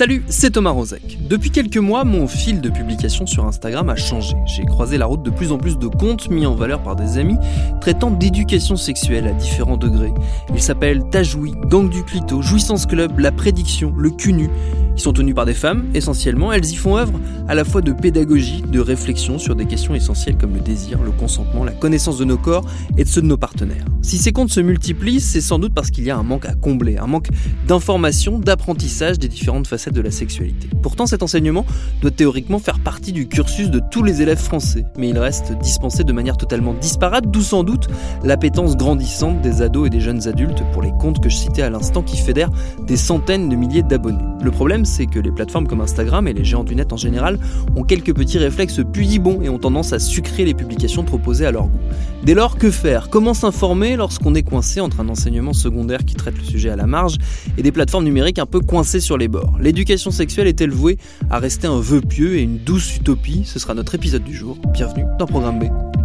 Salut, c'est Thomas Rozek. Depuis quelques mois, mon fil de publication sur Instagram a changé. J'ai croisé la route de plus en plus de comptes mis en valeur par des amis traitant d'éducation sexuelle à différents degrés. Ils s'appellent Tajoui, Gang du Clito, Jouissance Club, La Prédiction, Le Cunu. Ils sont tenus par des femmes, essentiellement. Elles y font œuvre à la fois de pédagogie, de réflexion sur des questions essentielles comme le désir, le consentement, la connaissance de nos corps et de ceux de nos partenaires. Si ces comptes se multiplient, c'est sans doute parce qu'il y a un manque à combler, un manque d'information, d'apprentissage des différentes facettes de la sexualité. Pourtant, cet enseignement doit théoriquement faire partie du cursus de tous les élèves français, mais il reste dispensé de manière totalement disparate, d'où sans doute l'appétence grandissante des ados et des jeunes adultes pour les comptes que je citais à l'instant qui fédèrent des centaines de milliers d'abonnés. Le problème, c'est que les plateformes comme Instagram et les géants du net en général ont quelques petits réflexes puissants et ont tendance à sucrer les publications trop posées à leur goût. Dès lors, que faire? Comment s'informer lorsqu'on est coincé entre un enseignement secondaire qui traite le sujet à la marge et des plateformes numériques un peu coincées sur les bords? L'éducation sexuelle est-elle vouée à rester un vœu pieux et une douce utopie? Ce sera notre épisode du jour. Bienvenue dans Programme B.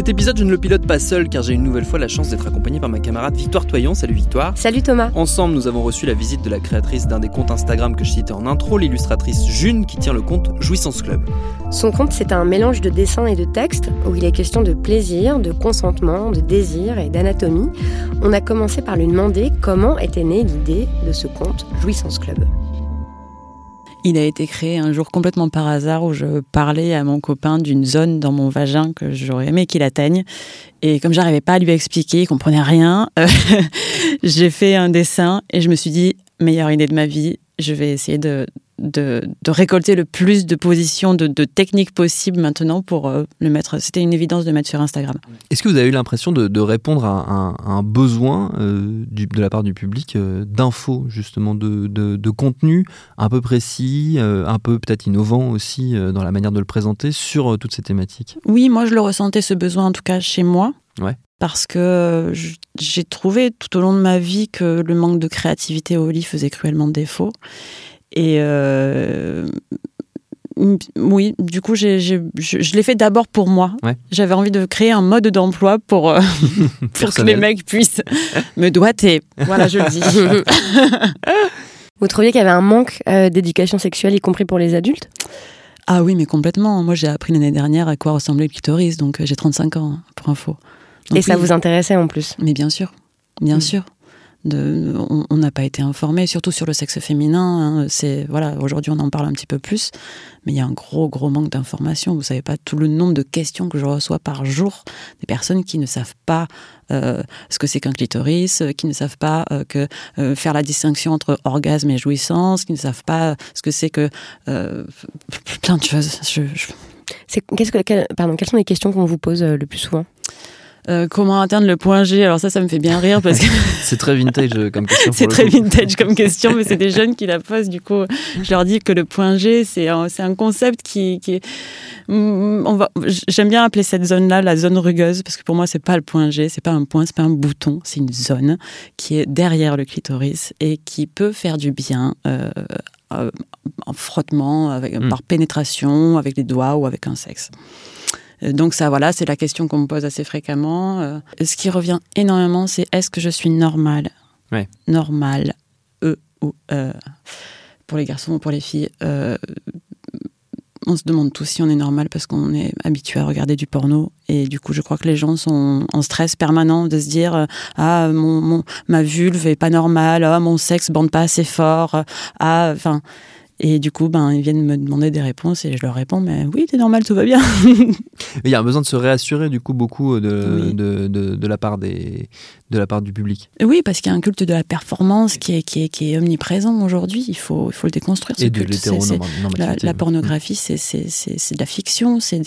Cet épisode, je ne le pilote pas seul car j'ai une nouvelle fois la chance d'être accompagné par ma camarade Victoire Toyon. Salut Victoire. Salut Thomas. Ensemble, nous avons reçu la visite de la créatrice d'un des comptes Instagram que je citais en intro, l'illustratrice June qui tient le compte Jouissance Club. Son compte, c'est un mélange de dessins et de textes où il est question de plaisir, de consentement, de désir et d'anatomie. On a commencé par lui demander comment était née l'idée de ce compte Jouissance Club. Il a été créé un jour complètement par hasard où je parlais à mon copain d'une zone dans mon vagin que j'aurais aimé qu'il atteigne. Et comme j'arrivais pas à lui expliquer, il comprenait rien, euh, j'ai fait un dessin et je me suis dit, meilleure idée de ma vie, je vais essayer de, de, récolter le plus de positions, de, techniques possibles maintenant pour euh, le mettre. C'était une évidence de mettre sur Instagram. Est-ce que vous avez eu l'impression de, répondre à un, besoin euh, de la part du public euh, d'infos, justement, de, de, contenu un peu précis, un peu peut-être innovant aussi dans la manière de le présenter sur toutes ces thématiques? Oui, moi je le ressentais ce besoin en tout cas chez moi. Ouais parce que j'ai trouvé tout au long de ma vie que le manque de créativité au lit faisait cruellement défaut. Et euh, oui, du coup, je, l'ai fait d'abord pour moi. J'avais envie de créer un mode d'emploi pour, euh, pour que les mecs puissent me doiter. Voilà, je le dis. Vous trouviez qu'il y avait un manque euh, d'éducation sexuelle, y compris pour les adultes? Ah oui, mais complètement. Moi, j'ai appris l'année dernière à quoi ressemblait le clitoris, donc j'ai 35 ans, hein, pour info. Et ça vous intéressait en plus? Mais bien sûr, bien mm. sûr on n'a pas été informé, surtout sur le sexe féminin. Hein, c'est voilà, aujourd'hui on en parle un petit peu plus, mais il y a un gros gros manque d'informations. Vous savez pas tout le nombre de questions que je reçois par jour des personnes qui ne savent pas euh, ce que c'est qu'un clitoris, qui ne savent pas euh, euh, faire la distinction entre orgasme et jouissance, qui ne savent pas ce que c'est que plein de choses. qu'est-ce que, quelles sont les questions qu'on vous pose le plus souvent? Euh, comment atteindre le point G? Alors ça, ça me fait bien rire parce que c'est très vintage euh, comme question. c'est très vintage comme question, mais c'est des jeunes qui la posent. Du coup, je leur dis que le point G, c'est un, concept qui, qui est. Mm, on va. J'aime bien appeler cette zone-là la zone rugueuse parce que pour moi, c'est pas le point G, c'est pas un point, c'est pas un bouton, c'est une zone qui est derrière le clitoris et qui peut faire du bien. Euh, en frottement, avec, hmm. par pénétration, avec les doigts ou avec un sexe. Euh, donc ça, voilà, c'est la question qu'on me pose assez fréquemment. Euh, ce qui revient énormément, c'est est-ce que je suis normale ouais. Normal, E ou E. Pour les garçons ou pour les filles, euh, on se demande tous si on est normal parce qu'on est habitué à regarder du porno. Et du coup, je crois que les gens sont en stress permanent de se dire Ah, mon, ma vulve est pas normale, ah, mon sexe bande pas assez fort. Ah, enfin. Et du coup, ben, ils viennent me demander des réponses et je leur réponds, mais oui, c'est normal, tout va bien. Il y a besoin de se réassurer, du coup, beaucoup de, de, de, la, part des, de la part du public. Oui, parce qu'il y a un culte de la performance qui est, qui est, qui est omniprésent aujourd'hui. Il faut, il faut le déconstruire. Et de l'hétéronormativité. La, la, pornographie, c'est de la fiction, c'est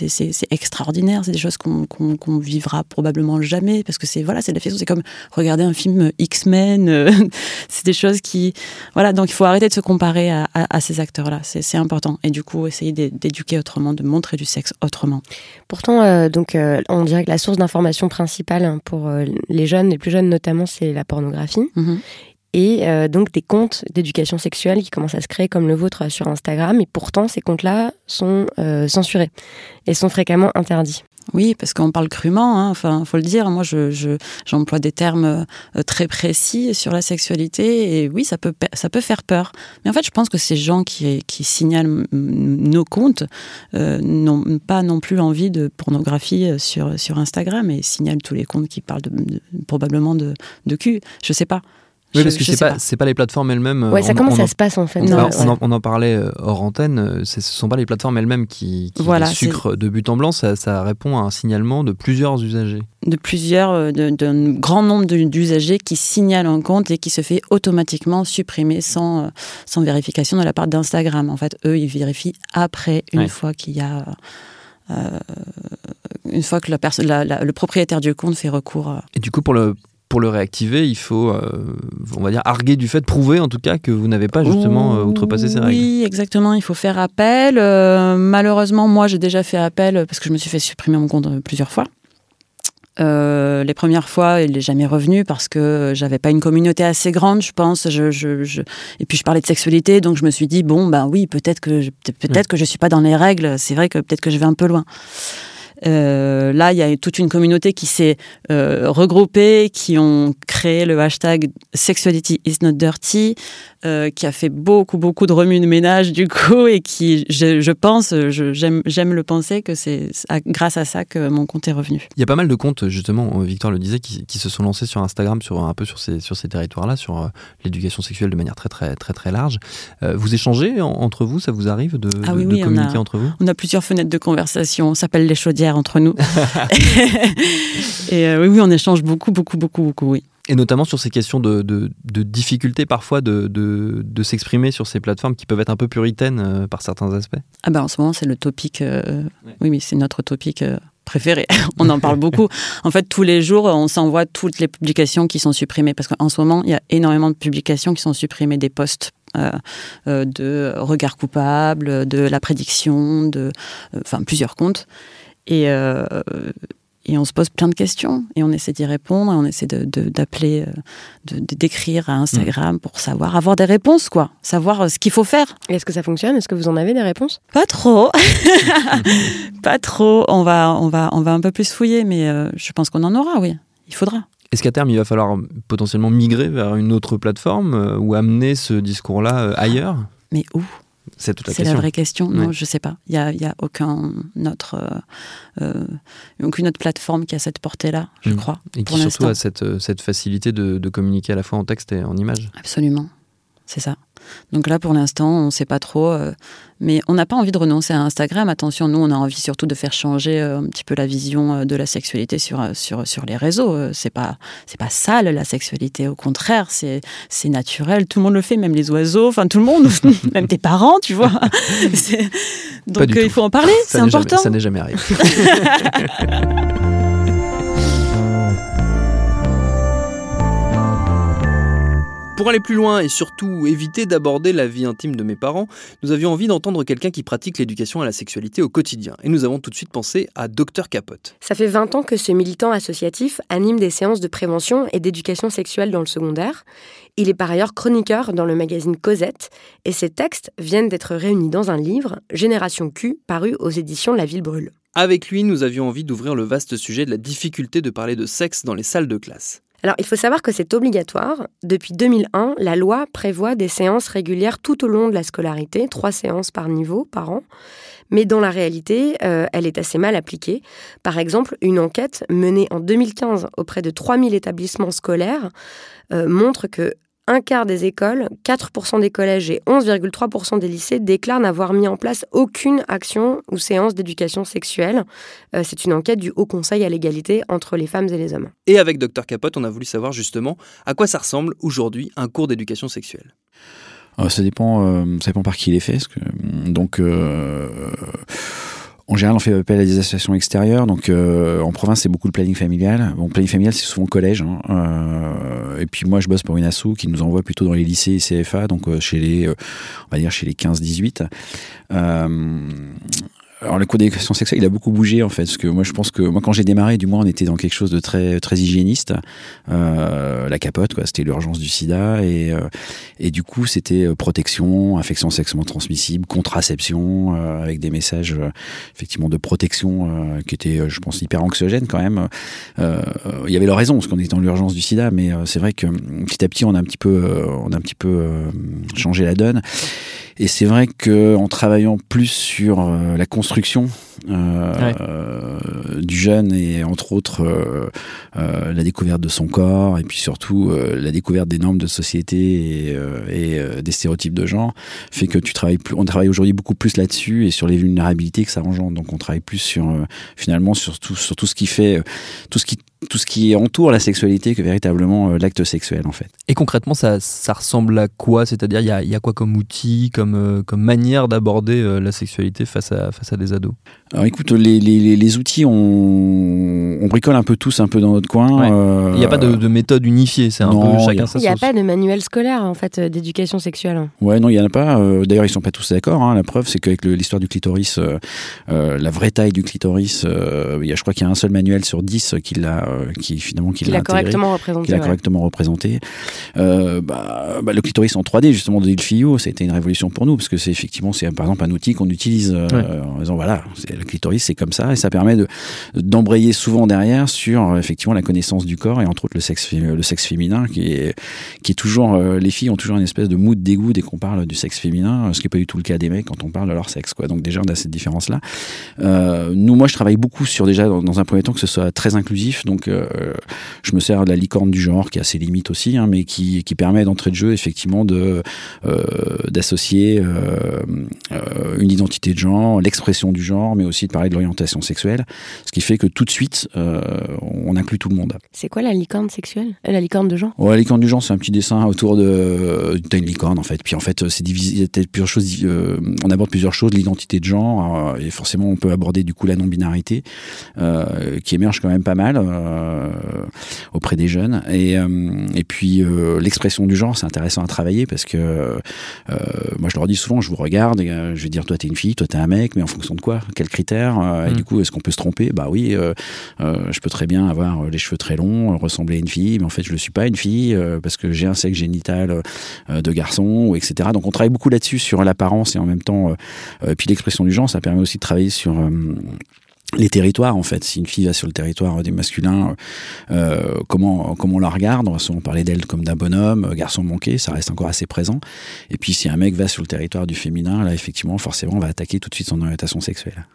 extraordinaire, c'est des choses qu'on qu vivra probablement jamais, parce que c'est voilà, de la fiction. C'est comme regarder un film X-Men. Euh, c'est des choses qui. Voilà, donc il faut arrêter de se comparer à, à, à ces acteurs-là. C'est important. Et du coup, essayer d'éduquer autrement, de montrer du sexe autrement. Pourtant, euh, donc, euh, on dirait que la source d'information principale hein, pour euh, les jeunes, les plus jeunes notamment, c'est la pornographie. Mhm. Et donc des comptes d'éducation sexuelle qui commencent à se créer comme le vôtre sur Instagram. Et pourtant, ces comptes-là sont censurés et sont fréquemment interdits. Oui, parce qu'on parle crûment, hein, enfin, faut le dire. Moi, je, j'emploie des termes euh, très précis sur la sexualité, et oui, ça peut, ça peut faire peur. Mais en fait, je pense que ces gens qui, qui signalent nos comptes euh, n'ont pas non plus envie de pornographie euh, sur, sur Instagram et signalent tous les comptes qui parlent probablement de, de cul. Je sais pas. Oui, parce que c'est pas, pas les plateformes elles-mêmes. Ouais, ça, comment ça se passe en fait on, on, en, parlait euh, hors antenne, euh, ce sont pas les plateformes elles-mêmes qui, qui voilà, sucrent de but en blanc, ça, ça, répond à un signalement de plusieurs usagers. De plusieurs, euh, d'un grand nombre d'usagers qui signalent un compte et qui se fait automatiquement supprimer sans, sans vérification de la part d'Instagram. En fait, eux, ils vérifient après, une fois qu'il y a. Euh, une fois que la la, la, le propriétaire du compte fait recours. Et du coup, pour le, pour le réactiver, il faut, euh, on va dire, arguer du fait, prouver en tout cas que vous n'avez pas justement euh, outrepassé ces règles. Oui, exactement, il faut faire appel. Euh, malheureusement, moi, j'ai déjà fait appel parce que je me suis fait supprimer mon compte plusieurs fois. les premières fois, il n'est jamais revenu parce que j'avais pas une communauté assez grande, je pense. Je, je, Et puis je parlais de sexualité, donc je me suis dit bon, ben oui, peut-être que peut-être que je suis pas dans les règles. C'est vrai que peut-être que je vais un peu loin. Euh, là, il y a toute une communauté qui s'est euh, regroupée, qui ont créé le hashtag Sexuality is not dirty, euh, qui a fait beaucoup, beaucoup de remue de ménage du coup, et qui, je, pense, j'aime le penser que c'est grâce à ça que mon compte est revenu. Il y a pas mal de comptes, justement, Victor le disait, qui, se sont lancés sur Instagram, sur un peu sur ces, sur ces territoires-là, sur l'éducation sexuelle de manière très, très, très, très large. vous échangez entre vous, ça vous arrive de, ah communiquer entre vous? On a plusieurs fenêtres de conversation, on s'appelle les chaudières entre nous. et oui, oui, on échange beaucoup, beaucoup, beaucoup, beaucoup, oui. Et notamment sur ces questions de, de, difficulté parfois de, de, s'exprimer sur ces plateformes qui peuvent être un peu puritaines euh, par certains aspects. Ah ben en ce moment c'est le topic, euh, oui mais c'est notre topic euh, préféré. on en parle beaucoup. En fait tous les jours on s'envoie toutes les publications qui sont supprimées parce qu'en ce moment il y a énormément de publications qui sont supprimées des posts de regard coupable, de la prédiction, de, enfin plusieurs comptes. Et, euh, et on se pose plein de questions et on essaie d'y répondre et on essaie d'appeler, de, de, d'écrire à Instagram pour savoir, avoir des réponses, quoi. Savoir euh, ce qu'il faut faire. Est-ce que ça fonctionne? Est-ce que vous en avez des réponses? Pas trop. pas trop. On va, on, va, on va un peu plus fouiller, mais euh, je pense qu'on en aura, oui. Il faudra. Est-ce qu'à terme, il va falloir potentiellement migrer vers une autre plateforme ou amener ce discours-là ailleurs? Mais où? C'est toute la question. C'est la vraie question. Non, je sais pas. Il n'y a, y a aucun autre, euh, euh, aucune autre plateforme qui a cette portée-là, je mm. crois. Et qui surtout a cette, euh, cette facilité de, de, communiquer à la fois en texte et en image. Absolument. C'est ça. Donc là, pour l'instant, on ne sait pas trop. Euh, mais on n'a pas envie de renoncer à Instagram. Attention, nous, on a envie surtout de faire changer euh, un petit peu la vision euh, de la sexualité sur, sur, sur les réseaux. C'est pas, c'est pas sale, la sexualité. Au contraire, c'est, c'est naturel. Tout le monde le fait, même les oiseaux, enfin tout le monde, même tes parents, tu vois. Donc il faut en parler, c'est important. ça n'est jamais arrivé. Pour aller plus loin et surtout éviter d'aborder la vie intime de mes parents, nous avions envie d'entendre quelqu'un qui pratique l'éducation à la sexualité au quotidien. Et nous avons tout de suite pensé à Dr Capote. Ça fait 20 ans que ce militant associatif anime des séances de prévention et d'éducation sexuelle dans le secondaire. Il est par ailleurs chroniqueur dans le magazine Cosette et ses textes viennent d'être réunis dans un livre, Génération Q, paru aux éditions La Ville Brûle. Avec lui, nous avions envie d'ouvrir le vaste sujet de la difficulté de parler de sexe dans les salles de classe. Alors, il faut savoir que c'est obligatoire. Depuis 2001, la loi prévoit des séances régulières tout au long de la scolarité, trois séances par niveau, par an. Mais dans la réalité, euh, elle est assez mal appliquée. Par exemple, une enquête menée en 2015 auprès de 3000 établissements scolaires euh, montre que un quart des écoles, 4% des collèges et 11,3% des lycées déclarent n'avoir mis en place aucune action ou séance d'éducation sexuelle. Euh, c'est une enquête du Haut Conseil à l'égalité entre les femmes et les hommes. Et avec Dr Capote, on a voulu savoir justement à quoi ça ressemble aujourd'hui un cours d'éducation sexuelle. Euh, ça dépend, euh, ça dépend par qui il est fait. donc en général, on fait appel à des associations extérieures. Donc, euh, en province, c'est beaucoup le planning familial. Bon, planning familial, c'est souvent collège. Hein. Euh, et puis moi, je bosse pour une asso qui nous envoie plutôt dans les lycées et CFA, donc euh, chez les, chez les 15-18. Alors le cours d'éducation sexuelle, il a beaucoup bougé en fait, parce que moi je pense que moi quand j'ai démarré, du moins on était dans quelque chose de très très hygiéniste, euh, la capote quoi, c'était l'urgence du SIDA et euh, et du coup c'était euh, protection, infection sexuellement transmissible, contraception, euh, avec des messages euh, effectivement de protection qui étaient, je pense, hyper anxiogènes quand même. Il y avait leur raison parce qu'on était dans l'urgence du SIDA, mais c'est vrai que petit à petit on a un petit peu on a un petit peu changé la donne. Et c'est vrai qu'en travaillant plus sur euh, la construction euh, du jeune et entre autres euh, euh, la découverte de son corps et puis surtout la découverte des normes de société et, et des stéréotypes de genre fait que tu travailles plus, on travaille aujourd'hui beaucoup plus là-dessus et sur les vulnérabilités que ça engendre. Donc on travaille plus sur finalement sur tout, sur tout ce qui fait tout ce qui tout ce qui entoure la sexualité que véritablement l'acte sexuel en fait. Et concrètement, ça, ça ressemble à quoi? C'est-à-dire, il y a, y a, quoi comme outil, comme, comme manière d'aborder la sexualité face à, face à des ados? Alors écoute, les, les, les outils, on, on, bricole un peu tous un peu dans notre coin. Euh, il n'y a pas de, de, méthode unifiée, c'est un peu chacun sa Il n'y a pas de manuel scolaire en fait d'éducation sexuelle. Ouais, non, il n'y en a pas. Euh, d'ailleurs, ils sont pas tous d'accord. Hein. La preuve, c'est qu'avec l'histoire du clitoris, euh, euh, la vraie taille du clitoris, il y a, je crois qu'il y a un seul manuel sur 10 qui l'a, qui finalement qui, l'a correctement représenté. Qui l'a correctement représenté. Bah, bah, le clitoris en 3D justement de Ilfio, ça a été une révolution pour nous parce que c'est effectivement c'est par exemple un outil qu'on utilise en disant voilà, c'est clitoris, c'est comme ça, et ça permet de d'embrayer souvent derrière sur euh, effectivement la connaissance du corps et entre autres le sexe le sexe féminin qui est qui est toujours euh, les filles ont toujours une espèce de mood dégoût dès qu'on parle du sexe féminin, ce qui n'est pas du tout le cas des mecs quand on parle de leur sexe quoi. Donc déjà on a cette différence là. Euh, nous moi je travaille beaucoup sur déjà dans, un premier temps que ce soit très inclusif, donc je me sers de la licorne du genre qui a ses limites aussi, hein, mais qui qui permet d'entrer de jeu effectivement de d'associer une identité de genre, l'expression du genre, mais aussi de parler de l'orientation sexuelle, ce qui fait que tout de suite, euh, on inclut tout le monde. C'est quoi la licorne sexuelle? Euh, La licorne de genre? La licorne du genre, c'est un petit dessin autour de. T'as une licorne en fait. Puis en fait, c'est divisé. Plusieurs choses. Euh, on aborde plusieurs choses, l'identité de genre, et forcément, on peut aborder du coup la non-binarité, qui émerge quand même pas mal auprès des jeunes. Et, et puis l'expression du genre, c'est intéressant à travailler parce que moi, je leur dis souvent, je vous regarde, et, je vais dire, toi, t'es une fille, toi, t'es un mec, mais en fonction de quoi? Quels critères euh, et mm. du coup, est-ce qu'on peut se tromper? Bah oui, euh, euh, je peux très bien avoir les cheveux très longs, ressembler à une fille, mais en fait, je ne suis pas une fille parce que j'ai un sexe génital de garçon, etc. Donc, on travaille beaucoup là-dessus sur l'apparence et en même temps, puis l'expression du genre, ça permet aussi de travailler sur les territoires en fait. Si une fille va sur le territoire des masculins euh, comment comment on la regarde? On va souvent parler d'elle comme d'un bonhomme garçon manqué ça reste encore assez présent. Et puis si un mec va sur le territoire du féminin là effectivement forcément on va attaquer tout de suite son orientation sexuelle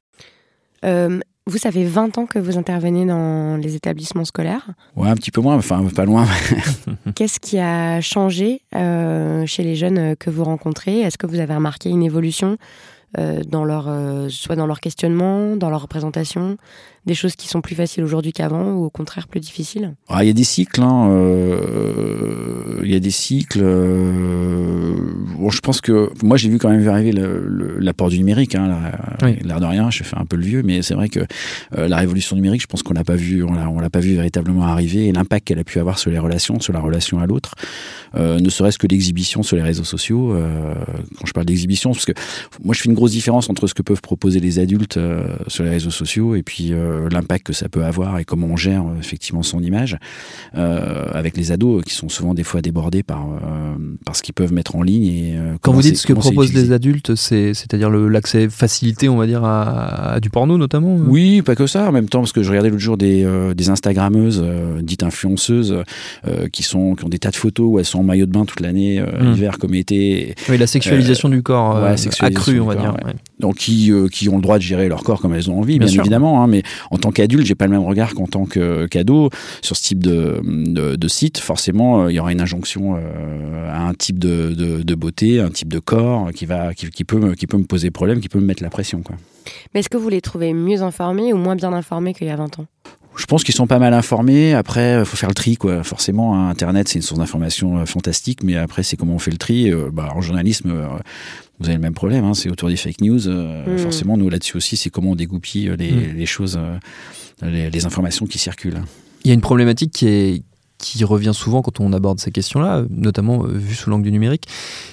euh, vous, ça fait 20 ans que vous intervenez dans les établissements scolaires Ouais, un petit peu moins, enfin pas loin. Qu'est-ce qui a changé euh, chez les jeunes que vous rencontrez? Est-ce que vous avez remarqué une évolution? Euh, dans leur, euh, soit dans leur questionnement, dans leur représentation, des choses qui sont plus faciles aujourd'hui qu'avant ou au contraire plus difficiles ah, Il y a des cycles. Hein, euh, il y a des cycles. bon, je pense que moi j'ai vu quand même arriver l'apport du numérique. Hein, L'air de rien, je fais un peu le vieux, mais c'est vrai que la révolution numérique, je pense qu'on l'a pas vu, on l'a, on l'a pas vu véritablement arriver et l'impact qu'elle a pu avoir sur les relations, sur la relation à l'autre, ne serait-ce que l'exhibition sur les réseaux sociaux. quand je parle d'exhibition, parce que moi je fais une grosse différence entre ce que peuvent proposer les adultes euh, sur les réseaux sociaux et puis euh, l'impact que ça peut avoir et comment on gère euh, effectivement son image avec les ados qui sont souvent des fois débordés par, par ce qu'ils peuvent mettre en ligne. Et, Quand vous dites ce que proposent les adultes, c'est-à-dire l'accès facilité, on va dire, à, du porno notamment Oui, pas que ça. En même temps, parce que je regardais l'autre jour des, des Instagrammeuses, dites influenceuses, qui, sont, qui ont des tas de photos où elles sont en maillot de bain toute l'année, mmh. hiver comme été. Oui, la sexualisation du corps accrue, on va dire. Donc qui, euh, qui ont le droit de gérer leur corps comme elles ont envie, bien, évidemment. Hein, mais en tant qu'adulte, j'ai pas le même regard qu'en tant que qu'ado sur ce type de, de, site. Forcément, il y aura une injonction à un type de, de, beauté, un type de corps qui va qui, qui, peut qui peut me poser problème, qui peut me mettre la pression, quoi. Mais est-ce que vous les trouvez mieux informés ou moins bien informés qu'il y a 20 ans? Je pense qu'ils sont pas mal informés. Après, il faut faire le tri, quoi. Forcément, hein, Internet, c'est une source d'information euh, fantastique, mais après, c'est comment on fait le tri. Euh, bah, en journalisme, euh, vous avez le même problème. Hein, c'est autour des fake news. Hmm. Forcément, nous là-dessus aussi, c'est comment on dégoupille les, hmm. les choses, les, informations qui circulent. Il y a une problématique qui est qui revient souvent quand on aborde ces questions-là, notamment vu sous l'angle du numérique,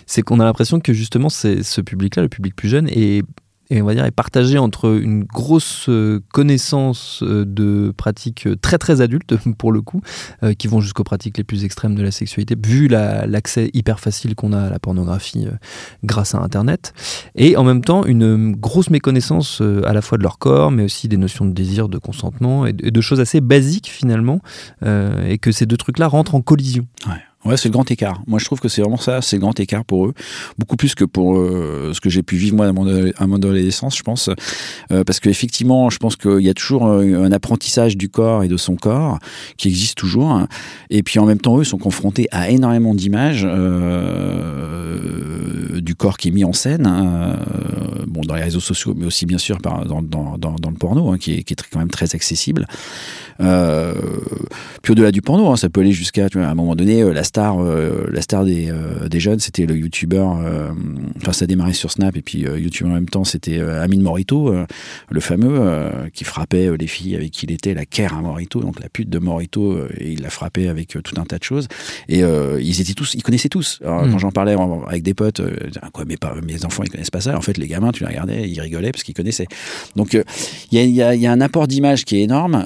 c'est qu'on a l'impression que justement c'est ce public-là, le public plus jeune, est et on va dire est partagé entre une grosse euh, connaissance euh, de pratiques euh, très très adultes pour le coup, qui vont jusqu'aux pratiques les plus extrêmes de la sexualité, vu l'accès hyper facile qu'on a à la pornographie grâce à Internet, et en même temps une grosse méconnaissance à la fois de leur corps, mais aussi des notions de désir, de consentement et de, choses assez basiques finalement, et que ces deux trucs-là rentrent en collision. Ouais. Ouais, c'est le grand écart. Moi, je trouve que c'est vraiment ça, c'est le grand écart pour eux. Beaucoup plus que pour euh, ce que j'ai pu vivre moi à mon, adolescence, je pense. Euh, parce qu'effectivement, je pense qu'il y a toujours euh, un apprentissage du corps et de son corps qui existe toujours. Et puis en même temps, eux sont confrontés à énormément d'images euh, du corps qui est mis en scène, hein, bon, dans les réseaux sociaux, mais aussi bien sûr dans, dans, dans, le porno, hein, qui, est, qui est quand même très accessible. Puis au-delà du porno, hein, ça peut aller jusqu'à, à un moment donné, la star, euh, la star des, euh, des jeunes, c'était le youtubeur. Euh, enfin, ça a démarré sur Snap et puis YouTube en même temps, c'était Amine Morito, le fameux, qui frappait les filles avec qui il était, la Kère à Morito, donc la pute de Morito, et il l'a frappé avec tout un tas de choses. Et ils étaient tous, ils connaissaient tous. Alors, mm. Quand j'en parlais avec des potes, quoi, mais pas, mes enfants, ils connaissent pas ça. En fait, les gamins, tu les regardais, ils rigolaient parce qu'ils connaissaient. Donc, il y a, y, a, y, a, un apport d'image qui est énorme,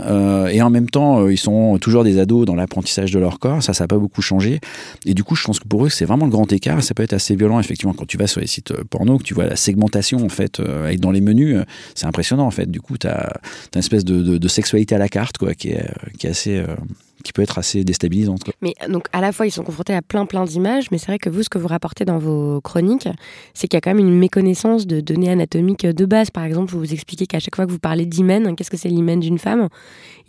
et en même temps, ils sont toujours des ados dans l'apprentissage de leur corps. Ça, ça n'a pas beaucoup changé. Et du coup, je pense que pour eux, c'est vraiment le grand écart. Ça peut être assez violent, effectivement, quand tu vas sur les sites euh, porno, que tu vois la segmentation, en fait, euh, dans les menus. Euh, c'est impressionnant, en fait. Du coup, tu as, une espèce de, sexualité à la carte, quoi, qui est, qui est assez qui peut être assez déstabilisante. Mais donc à la fois ils sont confrontés à plein plein d'images, mais c'est vrai que vous ce que vous rapportez dans vos chroniques, c'est qu'il y a quand même une méconnaissance de données anatomiques de base. Par exemple, vous vous expliquez qu'à chaque fois que vous parlez d'hymen, qu'est-ce que c'est l'hymen d'une femme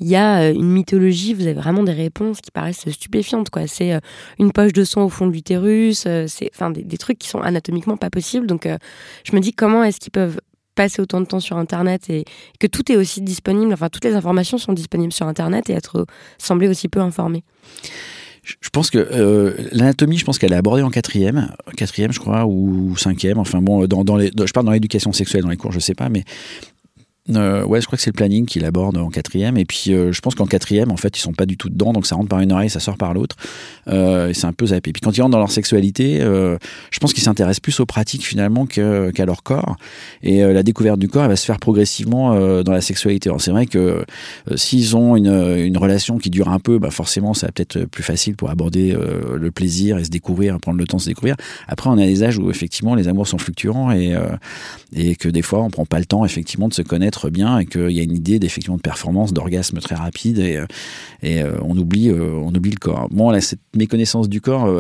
Il y a euh, une mythologie, vous avez vraiment des réponses qui paraissent stupéfiantes. quoi. C'est euh, une poche de sang au fond de l'utérus, euh, c'est enfin des, des, trucs qui sont anatomiquement pas possibles. Donc je me dis comment est-ce qu'ils peuvent passer autant de temps sur Internet et que tout est aussi disponible, enfin toutes les informations sont disponibles sur Internet et être semblé aussi peu informé. Je pense que euh, l'anatomie, je pense qu'elle est abordée en quatrième, quatrième, je crois, ou cinquième. Enfin bon, dans, dans les, je parle dans l'éducation sexuelle dans les cours, je sais pas, mais euh, ouais, je crois que c'est le planning qu'il aborde en quatrième. Et puis, euh, je pense qu'en quatrième, en fait, ils sont pas du tout dedans, donc ça rentre par une oreille, ça sort par l'autre. Euh, et c'est un peu zappé. Puis quand ils rentrent dans leur sexualité, je pense qu'ils s'intéressent plus aux pratiques finalement qu'à leur corps. Et la découverte du corps, elle va se faire progressivement dans la sexualité. Alors c'est vrai que s'ils ont une, une, relation qui dure un peu, bah forcément, ça va peut-être plus facile pour aborder le plaisir et se découvrir, prendre le temps de se découvrir. Après, on a des âges où effectivement les amours sont fluctuants et, et que des fois, on prend pas le temps effectivement de se connaître bien et qu'il y a une idée d'effectivement de performance, d'orgasme très rapide et, euh, et euh, on, oublie, euh, on oublie le corps. Bon, là, cette méconnaissance du corps,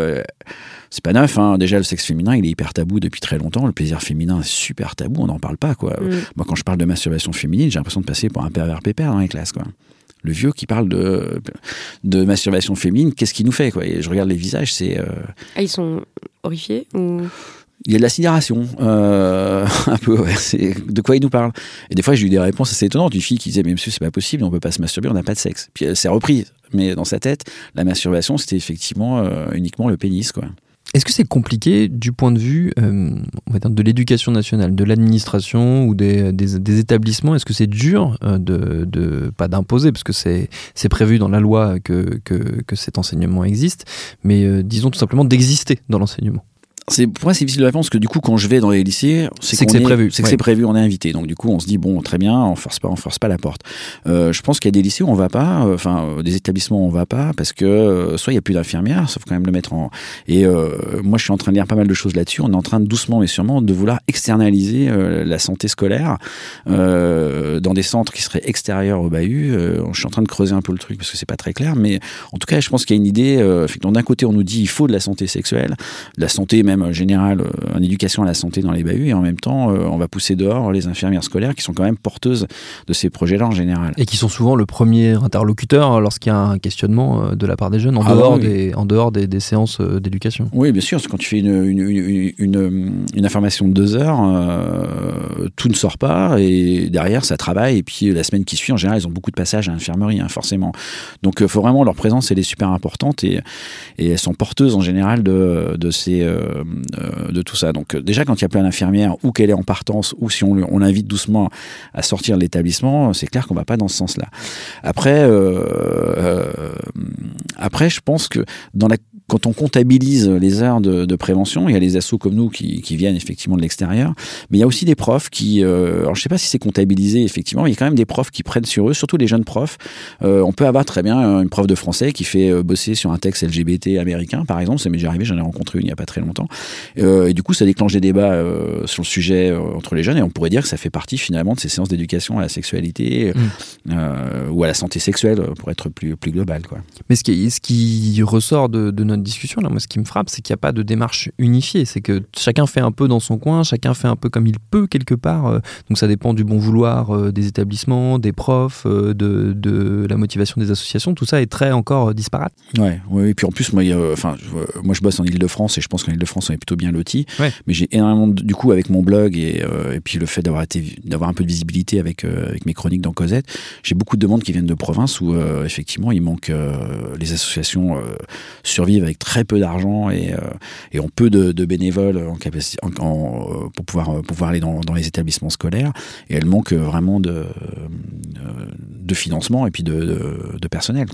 c'est pas neuf. Hein. Déjà, le sexe féminin, il est hyper tabou depuis très longtemps. Le plaisir féminin est super tabou, on n'en parle pas. Quoi. Mm. Moi, quand je parle de masturbation féminine, j'ai l'impression de passer pour un pervers pépère dans les classes. Quoi le vieux qui parle de, de masturbation féminine, qu'est-ce qu'il nous fait quoi? Et je regarde les visages, c'est. Ah, ils sont horrifiés ou? Il y a de la sidération, euh, un peu, de quoi il nous parle. Et des fois, j'ai eu des réponses assez étonnantes. Une fille qui disait, mais monsieur, c'est pas possible, on peut pas se masturber, on n'a pas de sexe. Puis elle s'est reprise. Mais dans sa tête, la masturbation, c'était effectivement euh, uniquement le pénis, quoi. Est-ce que c'est compliqué du point de vue euh, on va dire de l'éducation nationale, de l'administration ou des, établissements? Est-ce que c'est dur de, pas d'imposer, parce que c'est prévu dans la loi que, cet enseignement existe, mais disons tout simplement d'exister dans l'enseignement c'est pour moi c'est difficile de répondre parce que du coup quand je vais dans les lycées c'est que c'est prévu c'est que c'est prévu on est invité. Donc du coup on se dit bon très bien on force pas on force pas la porte. Euh, je pense qu'il y a des lycées où on va pas euh, enfin euh, des établissements où on va pas parce que euh, soit il y a plus d'infirmières sauf quand même le mettre en et moi je suis en train de lire pas mal de choses là-dessus. On est en train de doucement mais sûrement de vouloir externaliser la santé scolaire dans des centres qui seraient extérieurs au bahut. Je suis en train de creuser un peu le truc parce que c'est pas très clair mais en tout cas je pense qu'il y a une idée effectivement d'un côté on nous dit il faut de la santé sexuelle. De la santé même général en éducation à la santé dans les bahuts, et en même temps, on va pousser dehors les infirmières scolaires qui sont quand même porteuses de ces projets-là en général. Et qui sont souvent le premier interlocuteur lorsqu'il y a un questionnement de la part des jeunes en ah dehors, des, en dehors des, des séances d'éducation. Oui, bien sûr, parce que quand tu fais une, une, une, une information de deux heures, tout ne sort pas, et derrière, ça travaille, et puis la semaine qui suit, en général, ils ont beaucoup de passages à l'infirmerie, hein, forcément. Donc, faut vraiment leur présence, elle est super importante, et, et elles sont porteuses en général de, de, ces, euh, euh, de tout ça. Donc euh, déjà, quand il y a plein d'infirmières, ou qu'elle est en partance, ou si on, l'invite doucement à sortir de l'établissement, c'est clair qu'on va pas dans ce sens-là. Après, après, je pense que dans la quand on comptabilise les heures de, prévention, il y a les assos comme nous qui, viennent effectivement de l'extérieur, mais il y a aussi des profs qui, euh, alors je sais pas si c'est comptabilisé effectivement, mais il y a quand même des profs qui prennent sur eux, surtout les jeunes profs. Euh, on peut avoir très bien une prof de français qui fait euh, bosser sur un texte LGBT américain, par exemple, ça m'est déjà arrivé, j'en ai rencontré une il n'y a pas très longtemps, et du coup ça déclenche des débats sur le sujet entre les jeunes, et on pourrait dire que ça fait partie finalement de ces séances d'éducation à la sexualité mmh. ou à la santé sexuelle pour être plus plus global, quoi. Mais ce qui, ce qui ressort de, de notre discussion, là, moi, ce qui me frappe, c'est qu'il n'y a pas de démarche unifiée. C'est que chacun fait un peu dans son coin, chacun fait un peu comme il peut quelque part. Euh, donc ça dépend du bon vouloir euh, des établissements, des profs, euh, de, de, la motivation des associations. Tout ça est très encore disparate. Ouais, oui. Et puis en plus, moi, enfin, moi, je bosse en Ile-de-France et je pense qu'en Ile-de-France, on est plutôt bien loti. Mais j'ai énormément, du coup, avec mon blog et, et puis le fait d'avoir été, d'avoir un peu de visibilité avec, avec mes chroniques dans Cosette, j'ai beaucoup de demandes qui viennent de province où effectivement, il manque les associations survivent avec très peu d'argent et, euh, et peu de, bénévoles en, euh, pour, pouvoir, aller dans, les établissements scolaires. Et elle manque vraiment de, euh, financement et puis de, personnel.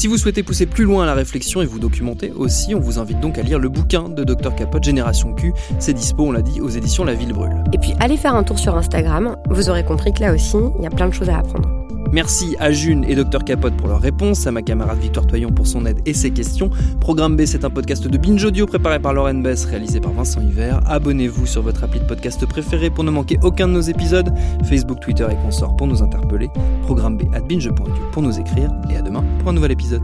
Si vous souhaitez pousser plus loin la réflexion et vous documenter aussi, on vous invite donc à lire le bouquin de Dr Capote Génération Q. C'est dispo, on l'a dit, aux éditions La Ville Brûle. Et puis allez faire un tour sur Instagram, vous aurez compris que là aussi, il y a plein de choses à apprendre. Merci à June et Dr Capote pour leurs réponses, à ma camarade Victoire Toyon pour son aide et ses questions. Programme B, c'est un podcast de Binge Audio préparé par Lauren Bess, réalisé par Vincent Hiver. Abonnez-vous sur votre appli de podcast préféré pour ne manquer aucun de nos épisodes. Facebook, Twitter et consorts pour nous interpeller. Programme B at binge.audio pour nous écrire. Et à demain pour un nouvel épisode.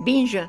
Binge